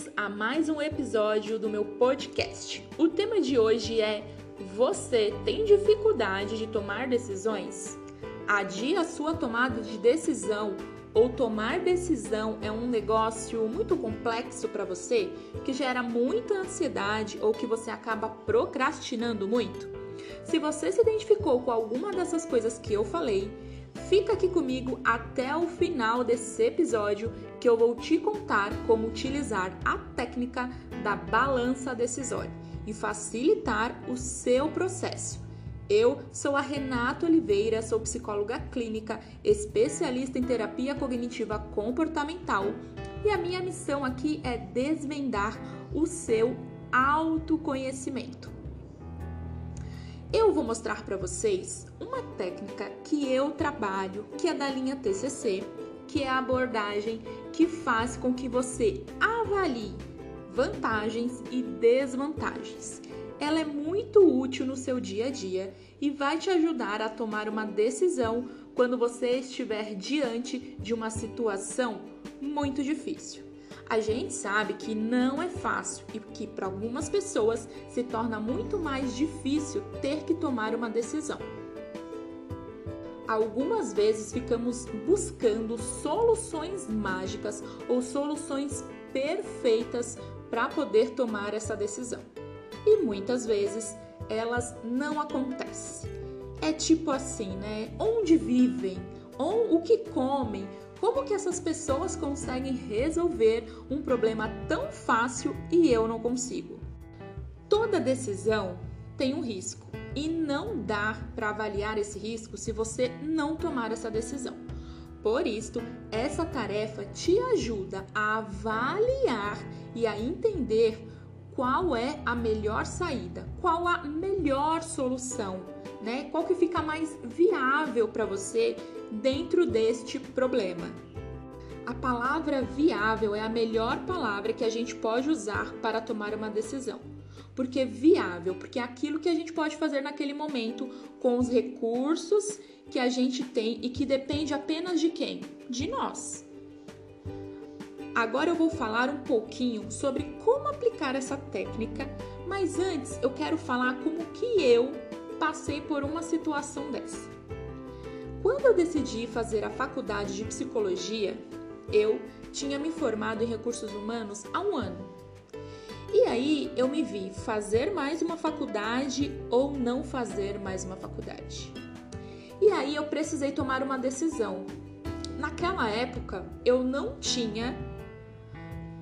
bem-vindos a mais um episódio do meu podcast. O tema de hoje é: Você tem dificuldade de tomar decisões? Adie a sua tomada de decisão ou tomar decisão é um negócio muito complexo para você, que gera muita ansiedade ou que você acaba procrastinando muito? Se você se identificou com alguma dessas coisas que eu falei, Fica aqui comigo até o final desse episódio que eu vou te contar como utilizar a técnica da balança decisória e facilitar o seu processo. Eu sou a Renata Oliveira, sou psicóloga clínica, especialista em terapia cognitiva comportamental e a minha missão aqui é desvendar o seu autoconhecimento eu vou mostrar para vocês uma técnica que eu trabalho, que é da linha TCC, que é a abordagem que faz com que você avalie vantagens e desvantagens. Ela é muito útil no seu dia a dia e vai te ajudar a tomar uma decisão quando você estiver diante de uma situação muito difícil. A gente sabe que não é fácil e que para algumas pessoas se torna muito mais difícil ter que tomar uma decisão. Algumas vezes ficamos buscando soluções mágicas ou soluções perfeitas para poder tomar essa decisão. E muitas vezes elas não acontecem. É tipo assim, né? Onde vivem? Ou o que comem? Como que essas pessoas conseguem resolver um problema tão fácil e eu não consigo? Toda decisão tem um risco e não dá para avaliar esse risco se você não tomar essa decisão. Por isso, essa tarefa te ajuda a avaliar e a entender qual é a melhor saída, qual a melhor solução, né? Qual que fica mais viável para você dentro deste problema. A palavra viável é a melhor palavra que a gente pode usar para tomar uma decisão. Porque viável, porque é aquilo que a gente pode fazer naquele momento com os recursos que a gente tem e que depende apenas de quem? De nós. Agora eu vou falar um pouquinho sobre como aplicar essa técnica, mas antes eu quero falar como que eu passei por uma situação dessa. Quando eu decidi fazer a faculdade de psicologia, eu tinha me formado em recursos humanos há um ano. E aí eu me vi fazer mais uma faculdade ou não fazer mais uma faculdade. E aí eu precisei tomar uma decisão. Naquela época eu não tinha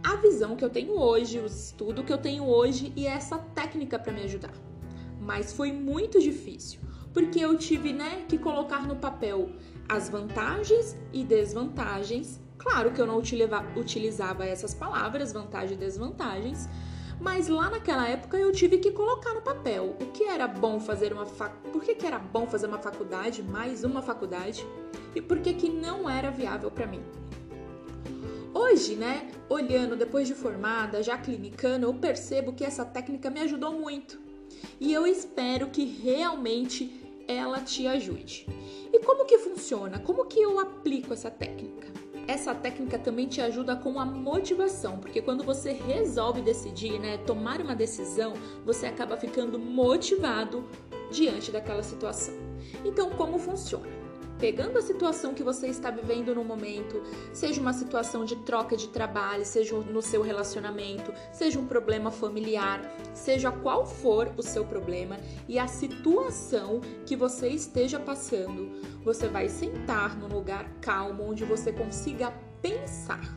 a visão que eu tenho hoje, o estudo que eu tenho hoje e essa técnica para me ajudar. Mas foi muito difícil porque eu tive, né, que colocar no papel as vantagens e desvantagens. Claro que eu não utilizava essas palavras, vantagem e desvantagens, mas lá naquela época eu tive que colocar no papel o que era bom fazer uma fac... por que, que era bom fazer uma faculdade, mais uma faculdade, e por que, que não era viável para mim. Hoje, né, olhando depois de formada, já clinicando, eu percebo que essa técnica me ajudou muito e eu espero que realmente ela te ajude. E como que funciona? Como que eu aplico essa técnica? Essa técnica também te ajuda com a motivação, porque quando você resolve decidir, né, tomar uma decisão, você acaba ficando motivado diante daquela situação. Então, como funciona? Pegando a situação que você está vivendo no momento, seja uma situação de troca de trabalho, seja no seu relacionamento, seja um problema familiar, seja qual for o seu problema e a situação que você esteja passando, você vai sentar num lugar calmo onde você consiga pensar.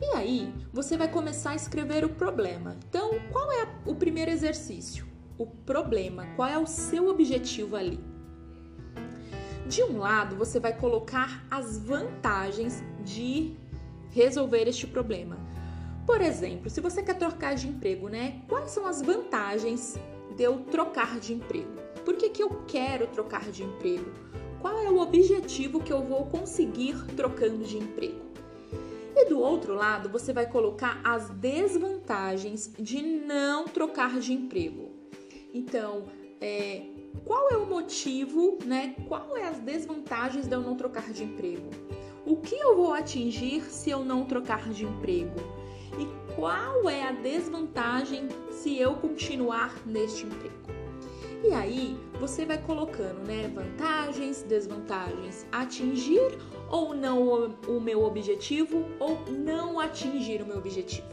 E aí, você vai começar a escrever o problema. Então, qual é o primeiro exercício? O problema, qual é o seu objetivo ali? De um lado, você vai colocar as vantagens de resolver este problema. Por exemplo, se você quer trocar de emprego, né? Quais são as vantagens de eu trocar de emprego? Por que, que eu quero trocar de emprego? Qual é o objetivo que eu vou conseguir trocando de emprego? E do outro lado, você vai colocar as desvantagens de não trocar de emprego. Então, é, qual é o motivo, né? Qual é as desvantagens de eu não trocar de emprego? O que eu vou atingir se eu não trocar de emprego? E qual é a desvantagem se eu continuar neste emprego. E aí você vai colocando, né, vantagens, desvantagens, atingir ou não o meu objetivo ou não atingir o meu objetivo.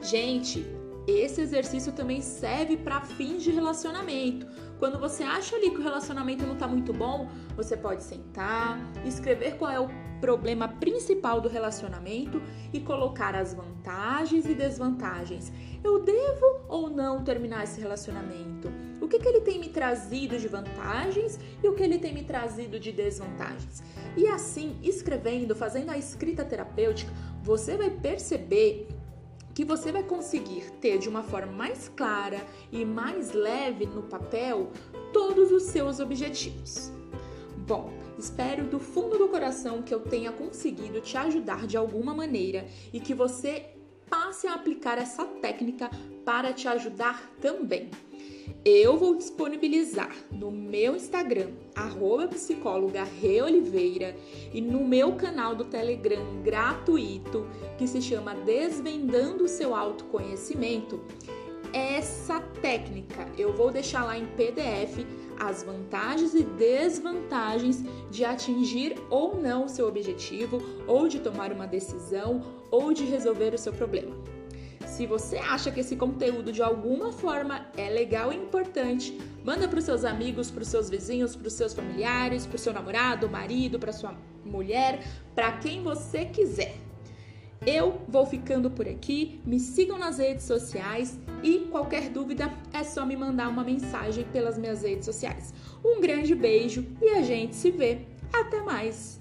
Gente, esse exercício também serve para fins de relacionamento. Quando você acha ali que o relacionamento não está muito bom, você pode sentar, escrever qual é o problema principal do relacionamento e colocar as vantagens e desvantagens. Eu devo ou não terminar esse relacionamento? O que, que ele tem me trazido de vantagens e o que ele tem me trazido de desvantagens? E assim, escrevendo, fazendo a escrita terapêutica, você vai perceber que você vai conseguir ter de uma forma mais clara e mais leve no papel todos os seus objetivos. Bom, espero do fundo do coração que eu tenha conseguido te ajudar de alguma maneira e que você passe a aplicar essa técnica para te ajudar também. Eu vou disponibilizar no meu Instagram, arroba psicóloga Reoliveira, e no meu canal do Telegram gratuito, que se chama Desvendando o Seu Autoconhecimento, essa técnica. Eu vou deixar lá em PDF as vantagens e desvantagens de atingir ou não o seu objetivo, ou de tomar uma decisão, ou de resolver o seu problema. Se você acha que esse conteúdo de alguma forma é legal e importante, manda para os seus amigos, para os seus vizinhos, para os seus familiares, para o seu namorado, marido, para sua mulher, para quem você quiser. Eu vou ficando por aqui, me sigam nas redes sociais e qualquer dúvida é só me mandar uma mensagem pelas minhas redes sociais. Um grande beijo e a gente se vê. Até mais!